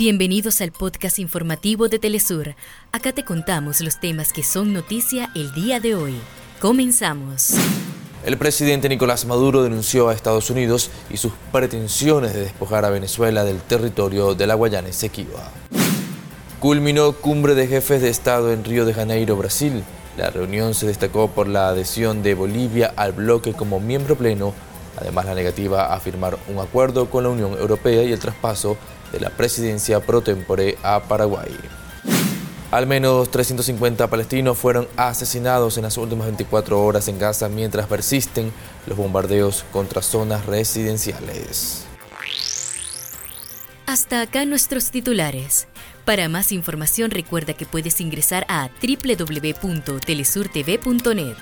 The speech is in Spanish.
Bienvenidos al podcast informativo de Telesur. Acá te contamos los temas que son noticia el día de hoy. Comenzamos. El presidente Nicolás Maduro denunció a Estados Unidos y sus pretensiones de despojar a Venezuela del territorio de la Guayana Esequiba. Culminó cumbre de jefes de Estado en Río de Janeiro, Brasil. La reunión se destacó por la adhesión de Bolivia al bloque como miembro pleno, además la negativa a firmar un acuerdo con la Unión Europea y el traspaso de la presidencia pro tempore a Paraguay. Al menos 350 palestinos fueron asesinados en las últimas 24 horas en Gaza mientras persisten los bombardeos contra zonas residenciales. Hasta acá nuestros titulares. Para más información recuerda que puedes ingresar a www.telesurtv.net.